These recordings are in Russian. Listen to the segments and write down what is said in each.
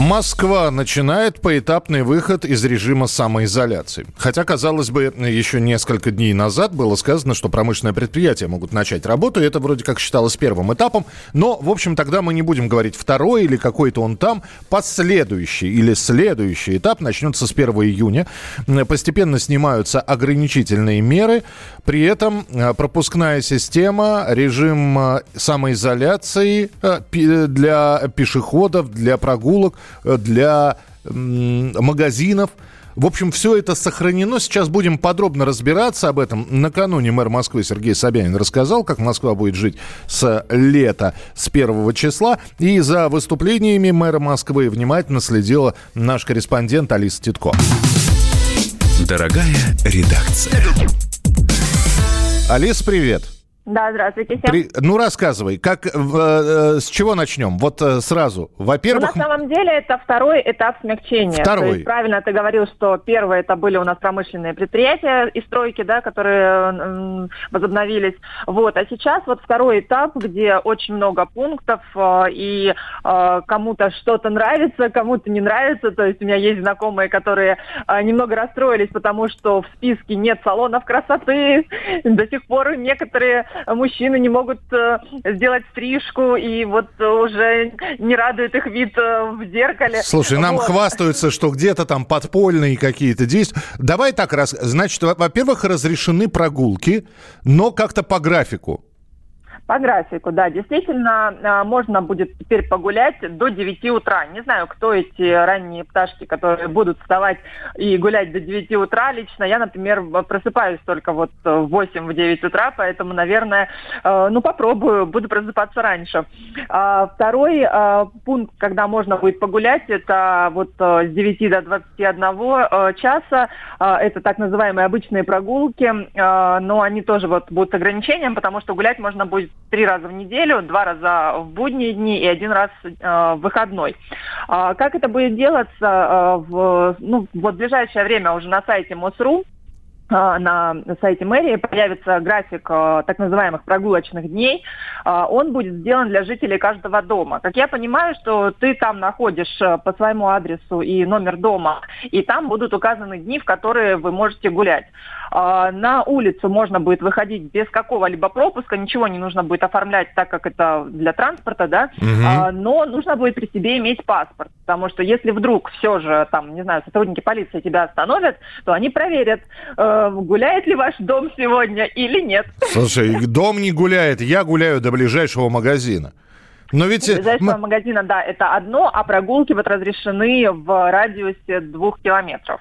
Москва начинает поэтапный выход из режима самоизоляции. Хотя, казалось бы, еще несколько дней назад было сказано, что промышленные предприятия могут начать работу, и это вроде как считалось первым этапом. Но, в общем, тогда мы не будем говорить второй или какой-то он там. Последующий или следующий этап начнется с 1 июня. Постепенно снимаются ограничительные меры. При этом э, пропускная система, режим э, самоизоляции э, для пешеходов, для прогулок – для магазинов. В общем, все это сохранено. Сейчас будем подробно разбираться об этом. Накануне мэр Москвы Сергей Собянин рассказал, как Москва будет жить с лета, с первого числа. И за выступлениями мэра Москвы внимательно следила наш корреспондент Алиса Титко. Дорогая редакция. Алис, привет. Да, здравствуйте всем. При... Ну, рассказывай, как, э, э, с чего начнем? Вот э, сразу. Во-первых... Ну, на самом деле это второй этап смягчения. Второй. То есть, правильно ты говорил, что первое это были у нас промышленные предприятия и стройки, да, которые э, возобновились. Вот. А сейчас вот второй этап, где очень много пунктов, э, и э, кому-то что-то нравится, кому-то не нравится. То есть у меня есть знакомые, которые э, немного расстроились, потому что в списке нет салонов красоты. До сих пор некоторые мужчины не могут э, сделать стрижку, и вот уже не радует их вид э, в зеркале. Слушай, нам вот. хвастаются, что где-то там подпольные какие-то действия. Давай так раз. Значит, во-первых, разрешены прогулки, но как-то по графику. По графику, да. Действительно, а, можно будет теперь погулять до 9 утра. Не знаю, кто эти ранние пташки, которые будут вставать и гулять до 9 утра. Лично я, например, просыпаюсь только вот в 8-9 утра, поэтому, наверное, э, ну, попробую, буду просыпаться раньше. А, второй а, пункт, когда можно будет погулять, это вот с 9 до 21 э, часа. Это так называемые обычные прогулки, но они тоже вот будут с ограничением, потому что гулять можно будет три раза в неделю, два раза в будние дни и один раз э, в выходной. А, как это будет делаться э, в, ну, вот в ближайшее время уже на сайте МОСРУ? А, на сайте мэрии появится график а, так называемых прогулочных дней. А, он будет сделан для жителей каждого дома. Как я понимаю, что ты там находишь по своему адресу и номер дома, и там будут указаны дни, в которые вы можете гулять. На улицу можно будет выходить без какого-либо пропуска, ничего не нужно будет оформлять, так как это для транспорта, да, угу. но нужно будет при себе иметь паспорт, потому что если вдруг все же, там, не знаю, сотрудники полиции тебя остановят, то они проверят, э, гуляет ли ваш дом сегодня или нет. Слушай, дом не гуляет, я гуляю до ближайшего магазина. Но ведь... До ближайшего магазина, да, это одно, а прогулки вот разрешены в радиусе двух километров.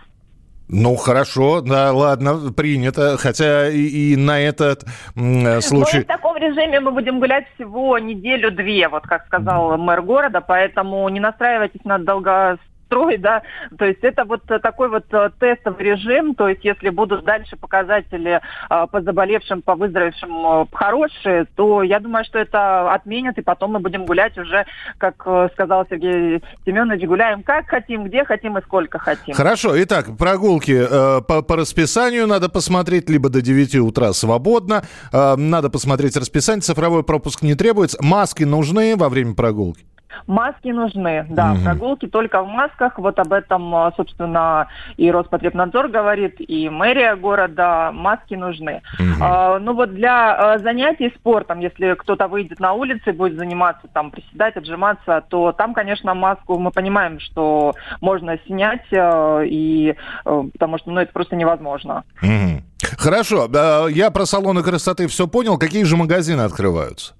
Ну, хорошо, да, ладно, принято. Хотя и, и на этот м, случай... Ну, в таком режиме мы будем гулять всего неделю-две, вот как сказал мэр города, поэтому не настраивайтесь на долго строй, да, то есть это вот такой вот э, тестовый режим, то есть если будут дальше показатели э, по заболевшим, по выздоровевшим э, хорошие, то я думаю, что это отменят, и потом мы будем гулять уже, как сказал Сергей Семенович, гуляем как хотим, где хотим и сколько хотим. Хорошо, итак, прогулки по, по расписанию надо посмотреть, либо до 9 утра свободно, надо посмотреть расписание, цифровой пропуск не требуется, маски нужны во время прогулки? Маски нужны, да, угу. прогулки только в масках. Вот об этом, а, собственно, и Роспотребнадзор говорит, и мэрия города. Маски нужны. Угу. А, ну вот для а, занятий спортом, если кто-то выйдет на улицы и будет заниматься, там, приседать, отжиматься, то там, конечно, маску мы понимаем, что можно снять, а, и, а, потому что, ну, это просто невозможно. Угу. Хорошо, я про салоны красоты все понял. Какие же магазины открываются?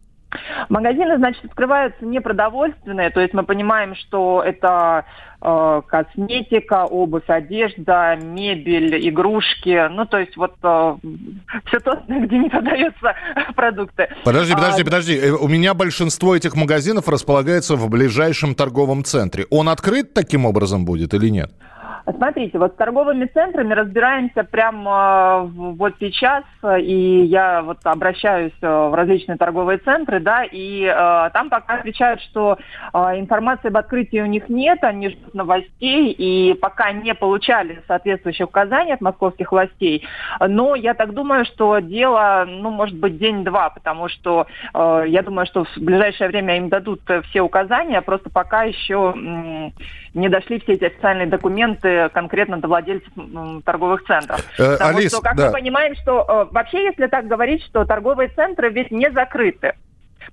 Магазины, значит, открываются не продовольственные, то есть мы понимаем, что это э, косметика, обувь, одежда, мебель, игрушки, ну то есть вот э, все то, где не продаются продукты. Подожди, подожди, а... подожди, э, у меня большинство этих магазинов располагается в ближайшем торговом центре. Он открыт таким образом будет или нет? Смотрите, вот с торговыми центрами разбираемся прямо вот сейчас, и я вот обращаюсь в различные торговые центры, да, и э, там пока отвечают, что э, информации об открытии у них нет, они ждут новостей, и пока не получали соответствующих указаний от московских властей. Но я так думаю, что дело, ну, может быть, день-два, потому что э, я думаю, что в ближайшее время им дадут все указания, просто пока еще э, не дошли все эти официальные документы конкретно до владельцев торговых центров. Э, Потому Алис, что, как да. мы понимаем, что э, вообще, если так говорить, что торговые центры ведь не закрыты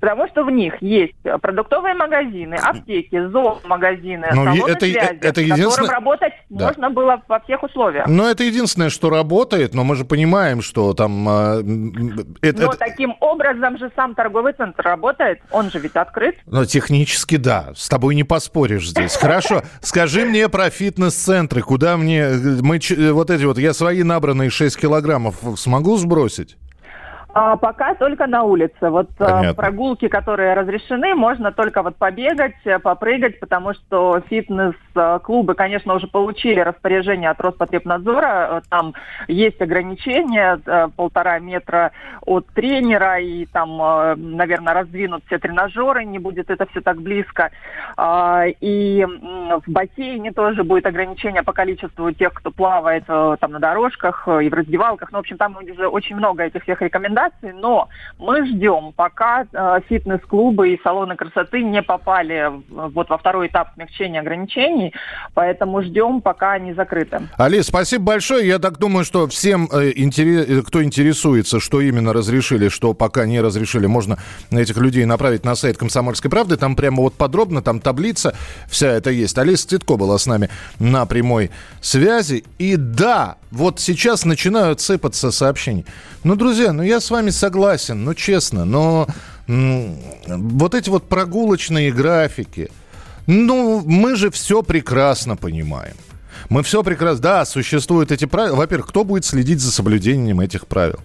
потому что в них есть продуктовые магазины, аптеки, зоомагазины, ну, салоны это, связи, это единственное... которым работать да. можно было во всех условиях. Но это единственное, что работает, но мы же понимаем, что там... Э, это, но это... таким образом же сам торговый центр работает, он же ведь открыт. Но технически да, с тобой не поспоришь здесь. Хорошо, скажи мне про фитнес-центры, куда мне... Мы вот эти вот, я свои набранные 6 килограммов смогу сбросить? А, пока только на улице. Вот а, Понятно. прогулки, которые разрешены, можно только вот побегать, э, попрыгать, потому что фитнес-клубы, конечно, уже получили распоряжение от Роспотребнадзора. Э, там есть ограничения, э, полтора метра от тренера, и там, наверное, раздвинут все тренажеры, не будет это все так близко. А, и в бассейне тоже будет ограничение по количеству тех, кто плавает там на дорожках и в раздевалках. Ну, в общем, там уже очень много этих всех рекомендаций рекомендаций, но мы ждем, пока э, фитнес-клубы и салоны красоты не попали вот во второй этап смягчения ограничений, поэтому ждем, пока они закрыты. Алис, спасибо большое. Я так думаю, что всем, э, интерес, кто интересуется, что именно разрешили, что пока не разрешили, можно этих людей направить на сайт «Комсомольской правды». Там прямо вот подробно, там таблица вся это есть. Алиса Цветко была с нами на прямой связи. И да, вот сейчас начинают сыпаться сообщения. Ну, друзья, ну я с вами согласен, ну честно, но вот эти вот прогулочные графики, ну, мы же все прекрасно понимаем. Мы все прекрасно... Да, существуют эти правила. Во-первых, кто будет следить за соблюдением этих правил?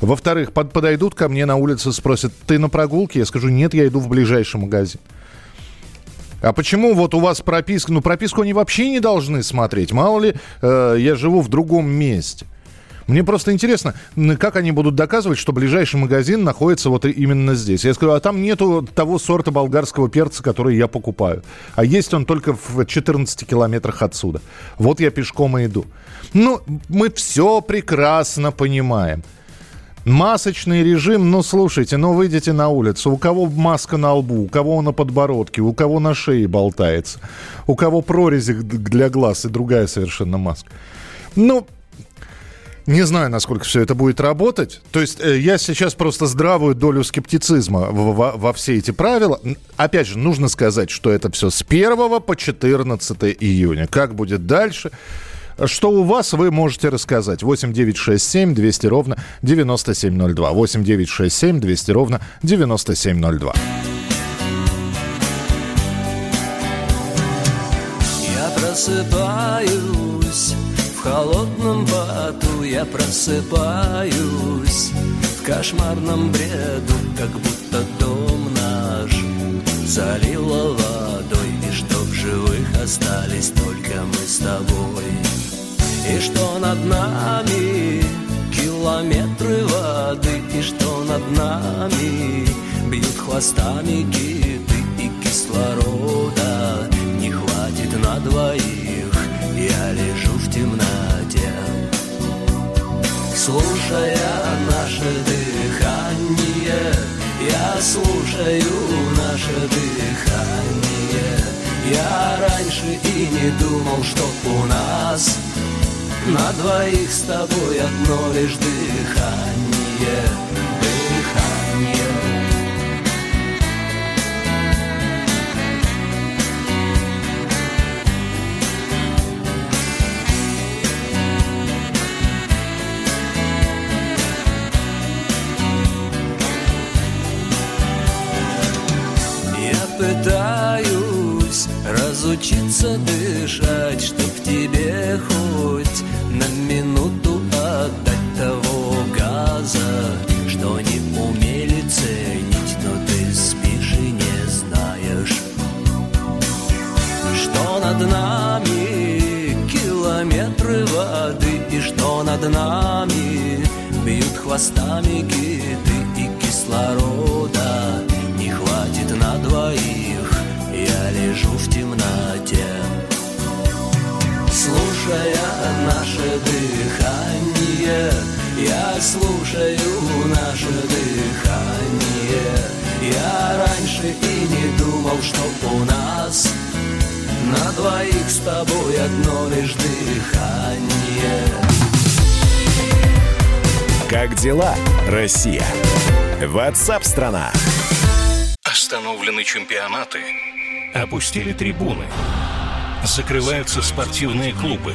Во-вторых, под, подойдут ко мне на улице, спросят, ты на прогулке? Я скажу, нет, я иду в ближайший магазин. А почему вот у вас прописка? Ну, прописку они вообще не должны смотреть. Мало ли, э, я живу в другом месте. Мне просто интересно, как они будут доказывать, что ближайший магазин находится вот именно здесь. Я скажу, а там нету того сорта болгарского перца, который я покупаю. А есть он только в 14 километрах отсюда. Вот я пешком и иду. Ну, мы все прекрасно понимаем. Масочный режим, ну слушайте, ну выйдите на улицу, у кого маска на лбу, у кого на подбородке, у кого на шее болтается, у кого прорези для глаз и другая совершенно маска. Ну, не знаю, насколько все это будет работать. То есть э, я сейчас просто здравую долю скептицизма во, во все эти правила. Опять же, нужно сказать, что это все с 1 по 14 июня. Как будет дальше? Что у вас, вы можете рассказать. 8 9 6 7 200 ровно 9702. 8 9 6 7 200 ровно 9702. Я просыпаюсь холодном поту я просыпаюсь В кошмарном бреду, как будто дом наш Залило водой, и что живых остались только мы с тобой. И что над нами километры воды И что над нами бьют хвостами киты И кислорода. Не хватит на двоих Я лежу в темноте Слушая наше дыхание Я слушаю наше дыхание. Я раньше и не думал, что у нас На двоих с тобой одно лишь дыхание задышать, чтоб тебе хоть на минуту отдать того газа, что не умели ценить, но ты спишь и не знаешь, что над нами километры воды и что над нами бьют хвостами киты и кислород. Наше дыхание Я слушаю наше дыхание Я раньше и не думал, что у нас На двоих с тобой одно лишь дыхание Как дела, Россия? Ватсап-страна! Остановлены чемпионаты. Опустили трибуны. Закрываются спортивные клубы.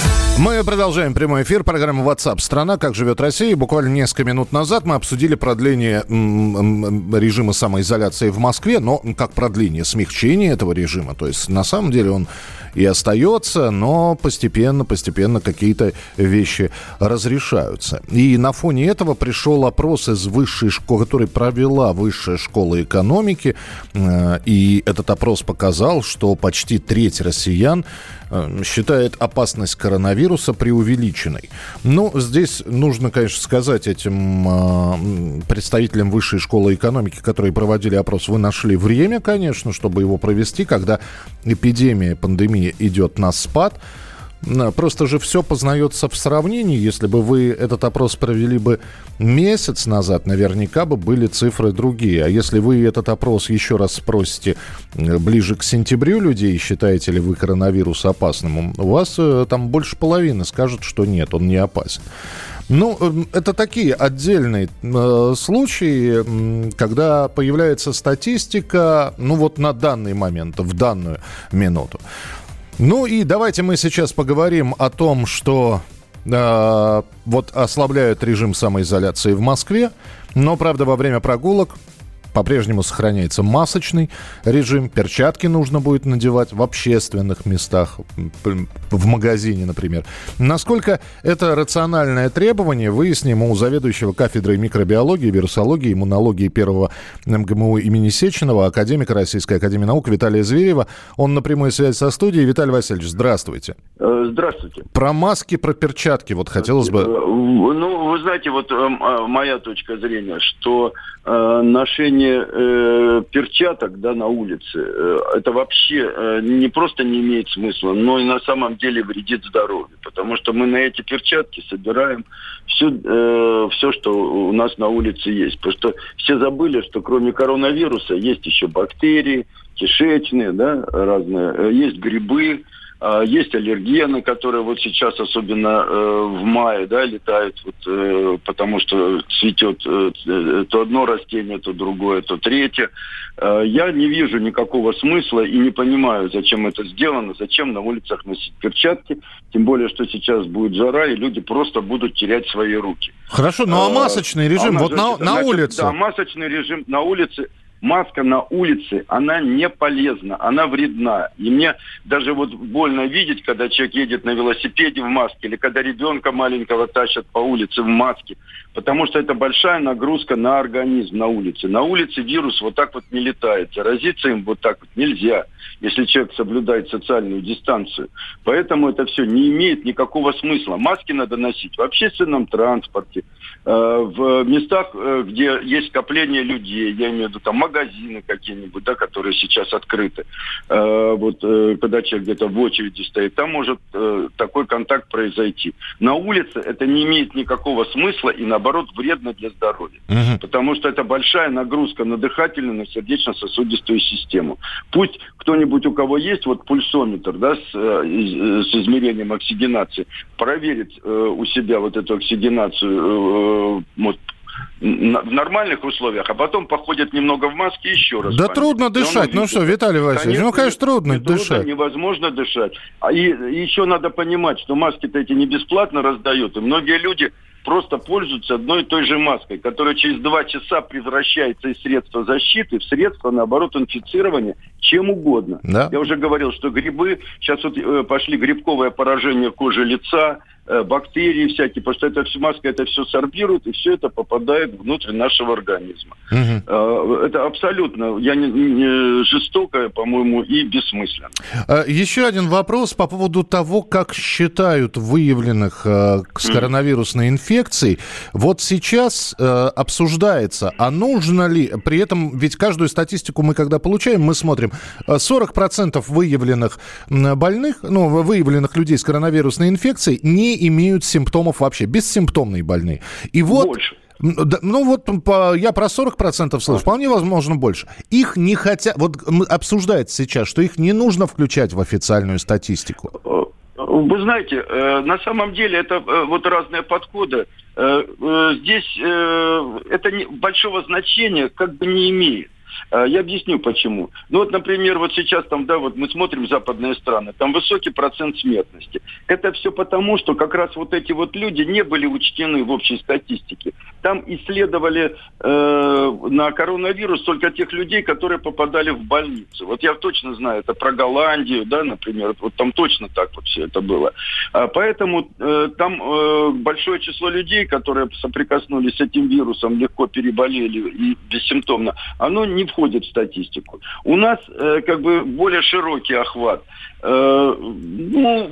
Мы продолжаем прямой эфир программы WhatsApp «Страна. Как живет Россия». Буквально несколько минут назад мы обсудили продление режима самоизоляции в Москве, но как продление, смягчение этого режима. То есть на самом деле он и остается, но постепенно, постепенно какие-то вещи разрешаются. И на фоне этого пришел опрос из высшей школы, который провела Высшая школа экономики. Э, и этот опрос показал, что почти треть россиян считает опасность коронавируса преувеличенной. Ну, здесь нужно, конечно, сказать этим э, представителям Высшей школы экономики, которые проводили опрос, вы нашли время, конечно, чтобы его провести, когда эпидемия, пандемия идет на спад. Просто же все познается в сравнении. Если бы вы этот опрос провели бы месяц назад, наверняка бы были цифры другие. А если вы этот опрос еще раз спросите э, ближе к сентябрю людей, считаете ли вы коронавирус опасным, у вас э, там больше половины скажут, что нет, он не опасен. Ну, эм, это такие отдельные э, случаи, когда появляется статистика, ну вот на данный момент, в данную минуту. Ну и давайте мы сейчас поговорим о том, что э, вот ослабляют режим самоизоляции в Москве, но, правда, во время прогулок по-прежнему сохраняется масочный режим. Перчатки нужно будет надевать в общественных местах, в магазине, например. Насколько это рациональное требование, выясним у заведующего кафедрой микробиологии, вирусологии, иммунологии первого МГМУ имени Сеченова, академика Российской Академии Наук Виталия Зверева. Он на прямой связи со студией. Виталий Васильевич, здравствуйте. Э, здравствуйте. Про маски, про перчатки вот хотелось бы... Э, ну, вы знаете, вот э, моя точка зрения, что ношение ношение э, перчаток да, на улице, э, это вообще э, не просто не имеет смысла, но и на самом деле вредит здоровью. Потому что мы на эти перчатки собираем все, э, все, что у нас на улице есть. Потому что все забыли, что кроме коронавируса есть еще бактерии, кишечные, да, разные, э, есть грибы, есть аллергены, которые вот сейчас, особенно э, в мае, да, летают, вот, э, потому что цветет э, то одно растение, то другое, то третье. Э, я не вижу никакого смысла и не понимаю, зачем это сделано, зачем на улицах носить перчатки, тем более, что сейчас будет жара, и люди просто будут терять свои руки. Хорошо, ну а э, масочный режим а вот на, на улице? Да, масочный режим на улице – маска на улице, она не полезна, она вредна. И мне даже вот больно видеть, когда человек едет на велосипеде в маске, или когда ребенка маленького тащат по улице в маске, потому что это большая нагрузка на организм на улице. На улице вирус вот так вот не летает, заразиться им вот так вот нельзя, если человек соблюдает социальную дистанцию. Поэтому это все не имеет никакого смысла. Маски надо носить в общественном транспорте, в местах, э, где есть скопление людей, я имею в виду там магазины какие-нибудь, да, которые сейчас открыты. Э, вот э, когда человек где-то в очереди стоит, там может э, такой контакт произойти. На улице это не имеет никакого смысла и наоборот вредно для здоровья. Угу. Потому что это большая нагрузка на дыхательную, на сердечно-сосудистую систему. Пусть кто-нибудь, у кого есть вот пульсометр, да, с, с измерением оксигенации, проверит э, у себя вот эту оксигенацию, э, вот, в нормальных условиях, а потом походят немного в маске еще раз. Да память. трудно дышать. Ну что, Виталий Васильевич, конечно, ну, конечно, трудно дышать. Трудно, невозможно дышать. А и, еще надо понимать, что маски-то эти не бесплатно раздают, и многие люди просто пользуются одной и той же маской, которая через два часа превращается из средства защиты в средство, наоборот, инфицирования чем угодно. Да. Я уже говорил, что грибы, сейчас вот э, пошли грибковое поражение кожи лица, Э, бактерии всякие, потому что все маска это все сорбирует, и все это попадает внутрь нашего организма. Угу. Это абсолютно я не, не жестокое, по-моему, и бессмысленно. А, еще один вопрос по поводу того, как считают выявленных э, с коронавирусной инфекцией. Вот сейчас э, обсуждается, а нужно ли, при этом ведь каждую статистику мы когда получаем, мы смотрим, 40% выявленных больных, ну, выявленных людей с коронавирусной инфекцией не имеют симптомов вообще, бессимптомные больные. И вот... Больше. Ну вот по, я про 40% слышу, вполне возможно больше. Их не хотят, вот обсуждается сейчас, что их не нужно включать в официальную статистику. Э, вы знаете, э, на самом деле это э, вот разные подходы. Здесь это большого значения как бы не имеет. А, я объясню почему. Ну вот, например, вот сейчас там, да, вот мы смотрим западные страны, там высокий процент смертности. Это все потому, что как раз вот эти вот люди не были учтены в общей статистике. Там исследовали э, на коронавирус только тех людей, которые попадали в больницу. Вот я точно знаю, это про Голландию, да, например, вот там точно так вот все это было. А, поэтому э, там э, большое число людей, которые соприкоснулись с этим вирусом, легко переболели и бессимптомно, оно не входит в статистику. У нас э, как бы более широкий охват. Э, ну,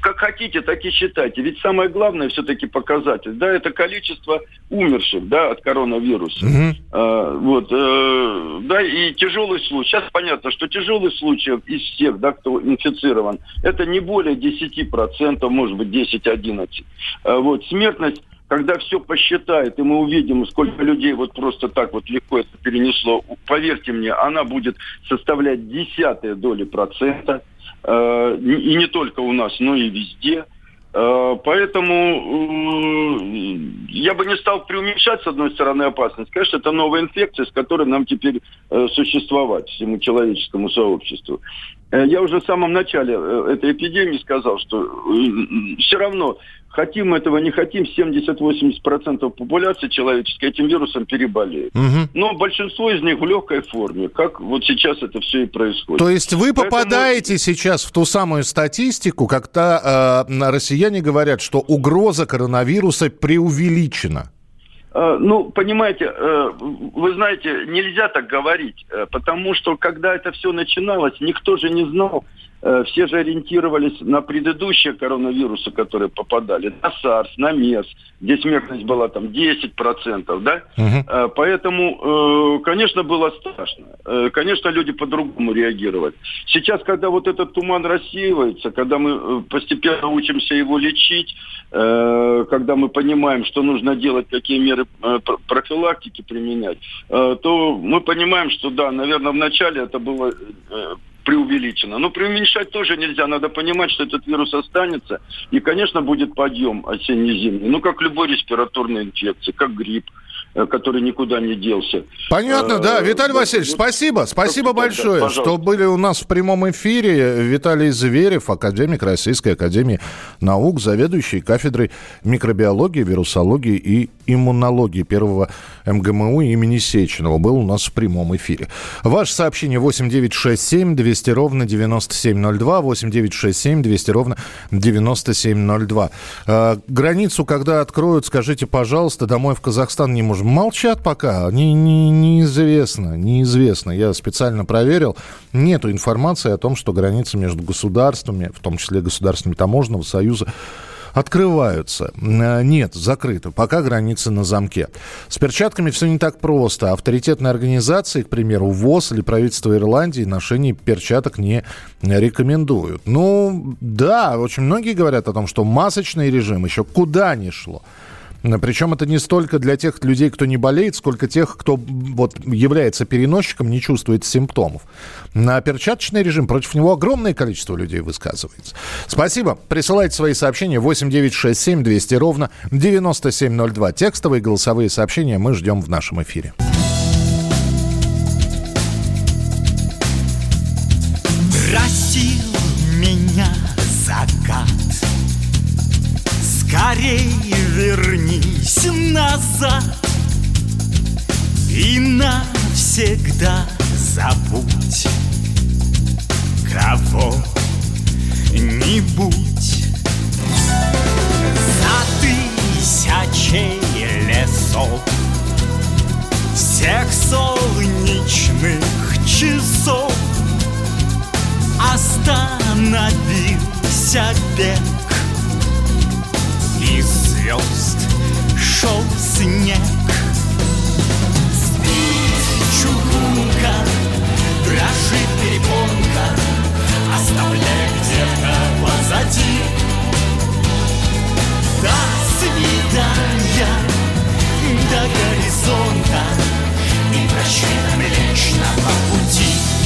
как хотите, так и считайте. Ведь самое главное все-таки показатель, да, это количество умерших, да, от коронавируса. Угу. Э, вот, э, да, и тяжелый случай. Сейчас понятно, что тяжелый случай из всех, да, кто инфицирован, это не более 10%, может быть, 10-11. Э, вот, смертность когда все посчитает, и мы увидим, сколько людей вот просто так вот легко это перенесло, поверьте мне, она будет составлять десятые доли процента. Э, и не только у нас, но и везде. Э, поэтому э, я бы не стал преуменьшать, с одной стороны, опасность. Конечно, это новая инфекция, с которой нам теперь существовать, всему человеческому сообществу. Я уже в самом начале этой эпидемии сказал, что все равно хотим этого, не хотим, 70-80% популяции человеческой этим вирусом переболеет. Угу. Но большинство из них в легкой форме, как вот сейчас это все и происходит. То есть вы попадаете Поэтому... сейчас в ту самую статистику, когда э, россияне говорят, что угроза коронавируса преувеличена? Э, ну, понимаете, э, вы знаете, нельзя так говорить, э, потому что когда это все начиналось, никто же не знал, все же ориентировались на предыдущие коронавирусы, которые попадали, на SARS, на МЕРС, где смертность была там 10%, да? Угу. Поэтому, э, конечно, было страшно. Конечно, люди по-другому реагировали. Сейчас, когда вот этот туман рассеивается, когда мы постепенно учимся его лечить, когда мы понимаем, что нужно делать, какие меры профилактики применять, то мы понимаем, что да, наверное, вначале это было преувеличено. Но преуменьшать тоже нельзя. Надо понимать, что этот вирус останется. И, конечно, будет подъем осенне-зимний. Ну, как любой респираторной инфекции, как грипп который никуда не делся. Понятно, да. Э, Виталий Васильевич, спасибо. Спасибо большое, да, что были у нас в прямом эфире. Виталий Зверев, академик Российской Академии Наук, заведующий кафедрой микробиологии, вирусологии и иммунологии первого МГМУ имени Сеченова, был у нас в прямом эфире. Ваше сообщение 8967 200 ровно 9702, 8967 200 ровно 9702. Э, границу, когда откроют, скажите, пожалуйста, домой в Казахстан не можем. Молчат пока, не, не, неизвестно, неизвестно. Я специально проверил, нету информации о том, что граница между государствами, в том числе государствами таможенного союза, открываются. Э, нет, закрыты. Пока границы на замке. С перчатками все не так просто. Авторитетные организации, к примеру, ВОЗ или правительство Ирландии ношение перчаток не рекомендуют. Ну, да, очень многие говорят о том, что масочный режим еще куда ни шло. Причем это не столько для тех людей, кто не болеет, сколько тех, кто вот является переносчиком, не чувствует симптомов. На перчаточный режим против него огромное количество людей высказывается. Спасибо. Присылайте свои сообщения 8967 200 ровно 9702. Текстовые голосовые сообщения мы ждем в нашем эфире. Просил меня закат Скорей вернись назад И навсегда забудь Кого-нибудь За тысячей лесов Всех солнечных часов. Остановился бег звезд шел снег. Спит чугунка, дрожит перепонка Оставляя где-то позади. До свидания, до горизонта И прощай нам лично по пути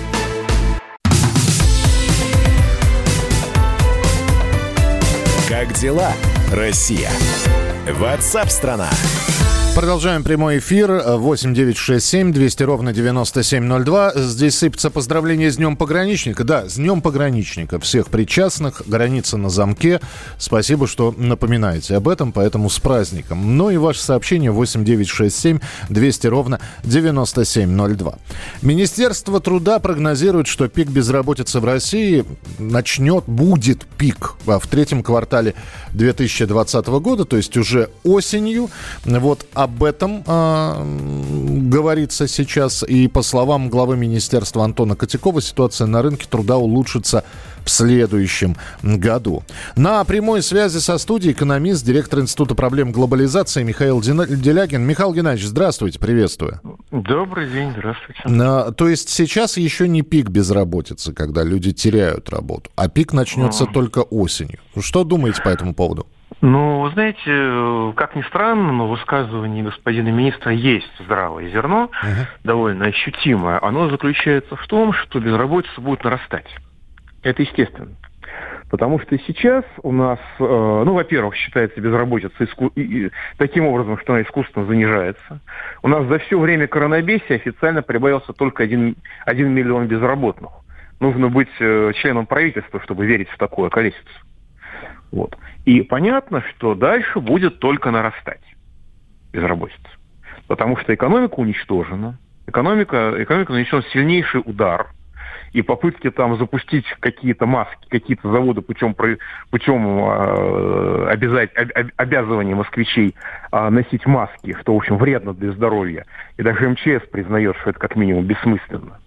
Дела, Россия? Ватсап-страна! Продолжаем прямой эфир. 8 9 6 7 200 ровно 9702. Здесь сыпется поздравление с Днем Пограничника. Да, с Днем Пограничника. Всех причастных. Граница на замке. Спасибо, что напоминаете об этом, поэтому с праздником. Ну и ваше сообщение 8 9 6 7 200 ровно 9702. Министерство труда прогнозирует, что пик безработицы в России начнет, будет пик в третьем квартале 2020 года, то есть уже осенью. Вот об этом э, говорится сейчас. И по словам главы министерства Антона Котякова, ситуация на рынке труда улучшится в следующем году. На прямой связи со студией экономист, директор Института проблем глобализации Михаил Делягин. Михаил Геннадьевич, здравствуйте, приветствую. Добрый день, здравствуйте. На, то есть сейчас еще не пик безработицы, когда люди теряют работу, а пик начнется а. только осенью. Что думаете по этому поводу? Ну, вы знаете, как ни странно, но в высказывании господина министра есть здравое зерно, uh-huh. довольно ощутимое. Оно заключается в том, что безработица будет нарастать. Это естественно. Потому что сейчас у нас, э, ну, во-первых, считается безработица иску- и, и, таким образом, что она искусственно занижается. У нас за все время коронабесия официально прибавился только один, один миллион безработных. нужно быть э, членом правительства, чтобы верить в такое количество. Вот. И понятно, что дальше будет только нарастать безработица. Потому что экономика уничтожена, экономика, экономика нанесен сильнейший удар – и попытки там запустить какие-то маски, какие-то заводы путем, путем э, обязать, об, обязывания москвичей э, носить маски, что, в общем, вредно для здоровья. И даже МЧС признает, что это как минимум бессмысленно.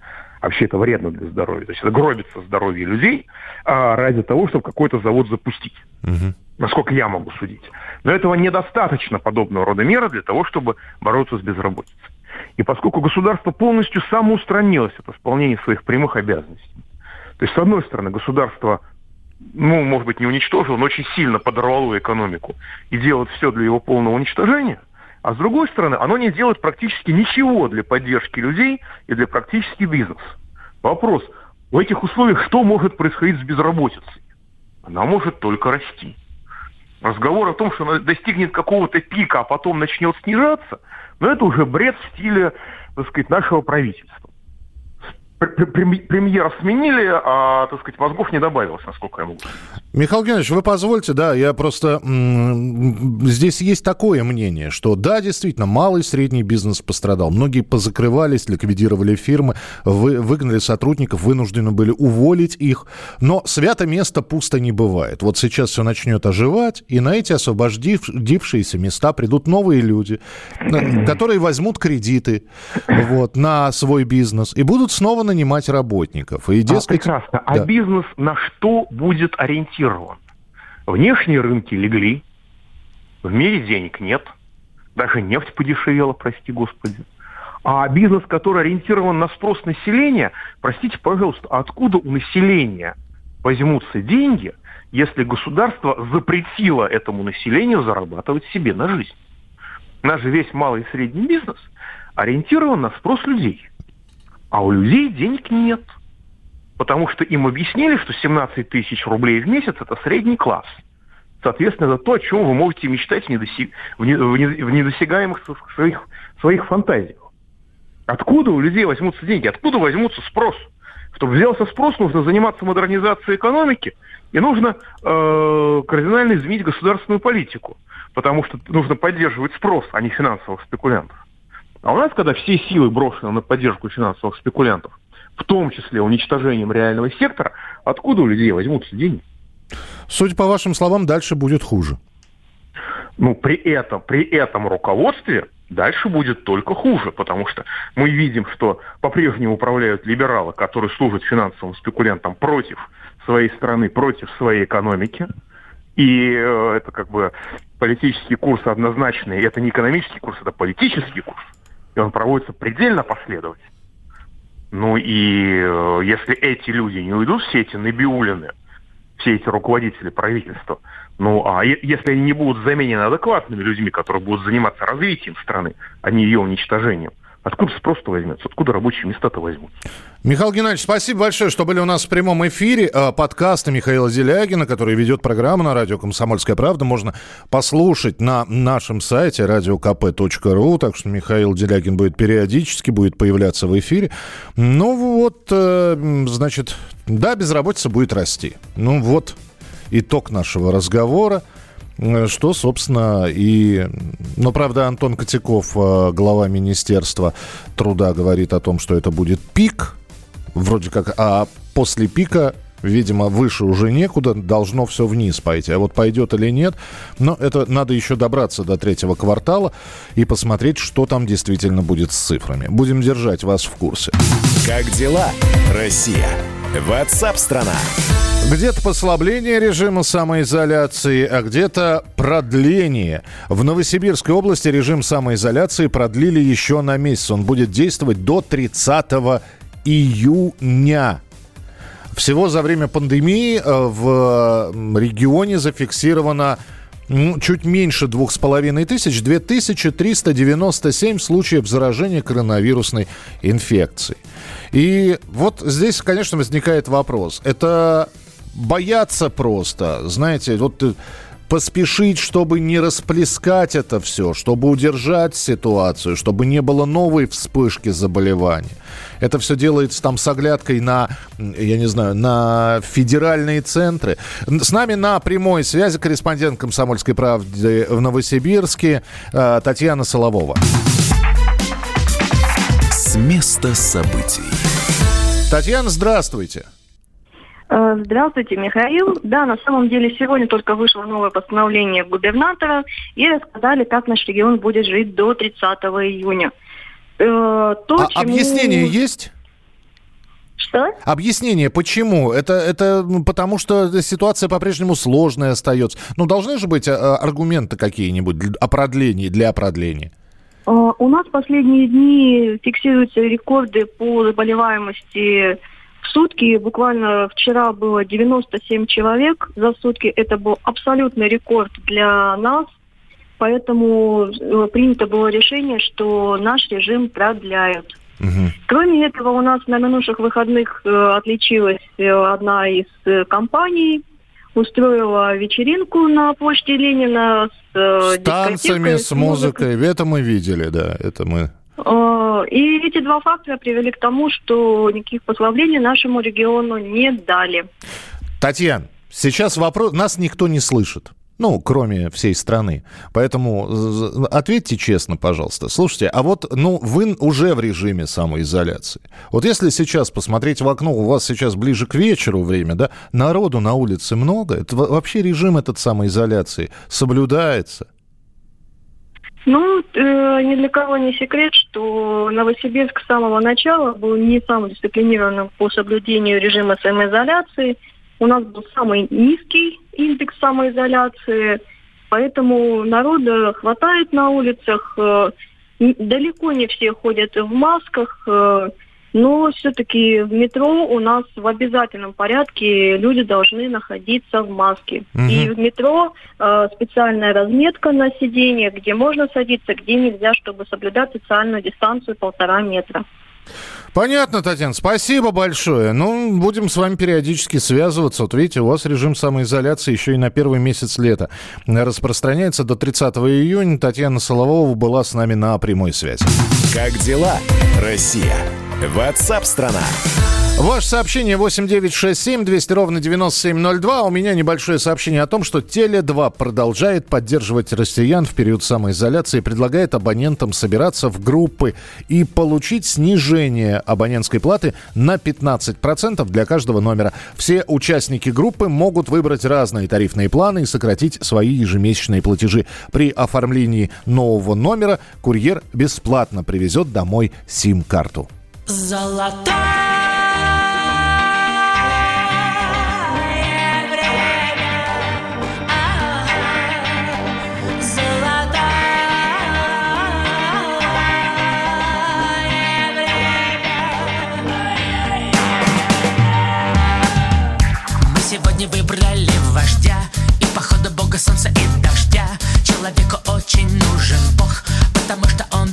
Вообще это вредно для здоровья. То есть это гробится здоровье людей а, ради того, чтобы какой-то завод запустить. Угу. Насколько я могу судить. Но этого недостаточно подобного рода меры для того, чтобы бороться с безработицей. И поскольку государство полностью самоустранилось от исполнения своих прямых обязанностей, то есть, с одной стороны, государство, ну, может быть, не уничтожило, но очень сильно подорвало экономику и делает все для его полного уничтожения, а с другой стороны, оно не делает практически ничего для поддержки людей и для практически бизнеса. Вопрос, в этих условиях что может происходить с безработицей? Она может только расти. Разговор о том, что она достигнет какого-то пика, а потом начнет снижаться – но это уже бред в стиле, так сказать, нашего правительства премьера сменили, а, так сказать, мозгов не добавилось, насколько я могу Михаил Геннадьевич, вы позвольте, да, я просто... Здесь есть такое мнение, что да, действительно, малый и средний бизнес пострадал. Многие позакрывались, ликвидировали фирмы, вы, выгнали сотрудников, вынуждены были уволить их. Но свято место пусто не бывает. Вот сейчас все начнет оживать, и на эти освободившиеся места придут новые люди, которые возьмут кредиты вот, на свой бизнес и будут снова нанимать работников. И, а, дескать, а, прекрасно. Да. А бизнес на что будет ориентирован? Внешние рынки легли, в мире денег нет, даже нефть подешевела, прости господи. А бизнес, который ориентирован на спрос населения, простите, пожалуйста, откуда у населения возьмутся деньги, если государство запретило этому населению зарабатывать себе на жизнь? Наш же весь малый и средний бизнес ориентирован на спрос людей – а у людей денег нет. Потому что им объяснили, что 17 тысяч рублей в месяц – это средний класс. Соответственно, это то, о чем вы можете мечтать в, недосяг... в недосягаемых своих, своих фантазиях. Откуда у людей возьмутся деньги? Откуда возьмутся спрос? Чтобы взялся спрос, нужно заниматься модернизацией экономики, и нужно э, кардинально изменить государственную политику, потому что нужно поддерживать спрос, а не финансовых спекулянтов. А у нас, когда все силы брошены на поддержку финансовых спекулянтов, в том числе уничтожением реального сектора, откуда у людей возьмутся деньги? Судя по вашим словам, дальше будет хуже. Ну, при этом, при этом руководстве дальше будет только хуже, потому что мы видим, что по-прежнему управляют либералы, которые служат финансовым спекулянтам против своей страны, против своей экономики. И э, это как бы политический курс однозначный. Это не экономический курс, это политический курс и он проводится предельно последовательно. Ну и э, если эти люди не уйдут, все эти набиулины, все эти руководители правительства, ну а если они не будут заменены адекватными людьми, которые будут заниматься развитием страны, а не ее уничтожением, Откуда спрос-то возьмется? Откуда рабочие места-то возьмут? Михаил Геннадьевич, спасибо большое, что были у нас в прямом эфире. Э, подкасты Михаила Делягина, который ведет программу на радио «Комсомольская правда», можно послушать на нашем сайте radiokp.ru. Так что Михаил Делягин будет периодически, будет появляться в эфире. Ну вот, э, значит, да, безработица будет расти. Ну вот итог нашего разговора. Э, что, собственно, и... Но, правда, Антон Котяков, э, глава Министерства труда, говорит о том, что это будет пик, вроде как, а после пика видимо, выше уже некуда, должно все вниз пойти. А вот пойдет или нет, но это надо еще добраться до третьего квартала и посмотреть, что там действительно будет с цифрами. Будем держать вас в курсе. Как дела, Россия? Ватсап-страна! Где-то послабление режима самоизоляции, а где-то продление. В Новосибирской области режим самоизоляции продлили еще на месяц. Он будет действовать до 30 июня. Всего за время пандемии э, в регионе зафиксировано ну, чуть меньше двух с половиной тысяч, 2397 случаев заражения коронавирусной инфекцией. И вот здесь, конечно, возникает вопрос. Это боятся просто, знаете, вот поспешить, чтобы не расплескать это все, чтобы удержать ситуацию, чтобы не было новой вспышки заболеваний. Это все делается там с оглядкой на, я не знаю, на федеральные центры. С нами на прямой связи корреспондент «Комсомольской правды» в Новосибирске э, Татьяна Соловова. С места событий. Татьяна, здравствуйте. Э, Здравствуйте, Михаил. Да, на самом деле сегодня только вышло новое постановление губернатора и рассказали, как наш регион будет жить до 30 июня. Э, То, А чему- объяснение есть? Что? Объяснение, почему? Это, это ну, потому, что ситуация по-прежнему сложная остается. Ну, должны же быть а, аргументы какие-нибудь для- о продлении, для продления. Э, У нас последние дни фиксируются рекорды по заболеваемости в сутки. Буквально вчера было 97 человек за сутки. Это был абсолютный рекорд для нас. Поэтому э, принято было решение, что наш режим продляют. Кроме этого, у нас на минувших выходных э, отличилась э, одна из компаний, устроила вечеринку на площади Ленина с, э, С танцами, с музыкой. Это мы видели, да. Это мы. Э, И эти два фактора привели к тому, что никаких послаблений нашему региону не дали. Татьяна, сейчас вопрос... Нас никто не слышит. Ну, кроме всей страны. Поэтому ответьте честно, пожалуйста. Слушайте, а вот, ну, вы уже в режиме самоизоляции. Вот если сейчас посмотреть в окно, у вас сейчас ближе к вечеру время, да, народу на улице много, это во- вообще режим этот самоизоляции соблюдается? Ну, э, ни для кого не секрет, что Новосибирск с самого начала был не самым дисциплинированным по соблюдению режима самоизоляции. У нас был самый низкий индекс самоизоляции, поэтому народа хватает на улицах. э, далеко не все ходят в масках, э, но все-таки в метро у нас в обязательном порядке люди должны находиться в маске. Мгм. И в метро э, специальная разметка на сиденье, где можно садиться, где нельзя, чтобы соблюдать социальную дистанцию полтора метра. Понятно, Татьяна, спасибо большое. Ну, будем с вами периодически связываться. Вот видите, у вас режим самоизоляции еще и на первый месяц лета распространяется до 30 июня. Татьяна Соловова была с нами на прямой связи. Как дела, Россия? Ватсап-страна! Ваше сообщение 8967 200 ровно 9702. У меня небольшое сообщение о том, что Теле2 продолжает поддерживать россиян в период самоизоляции и предлагает абонентам собираться в группы и получить снижение абонентской платы на 15% для каждого номера. Все участники группы могут выбрать разные тарифные планы и сократить свои ежемесячные платежи. При оформлении нового номера курьер бесплатно привезет домой сим-карту. Мы сегодня выбрали вождя. И походу бога солнца и дождя. Человеку очень нужен бог Потому что он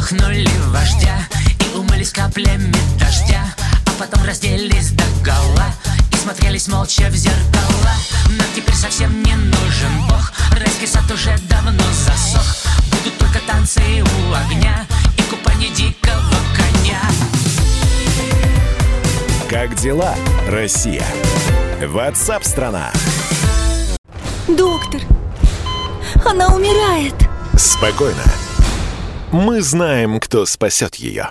грохнули вождя И умылись каплями дождя А потом разделись до гола И смотрелись молча в зеркала Нам теперь совсем не нужен бог Райский сад уже давно засох Будут только танцы у огня И купание дикого коня Как дела, Россия? Ватсап-страна! Доктор, она умирает. Спокойно. Мы знаем, кто спасет ее.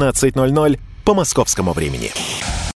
17.00 по московскому времени.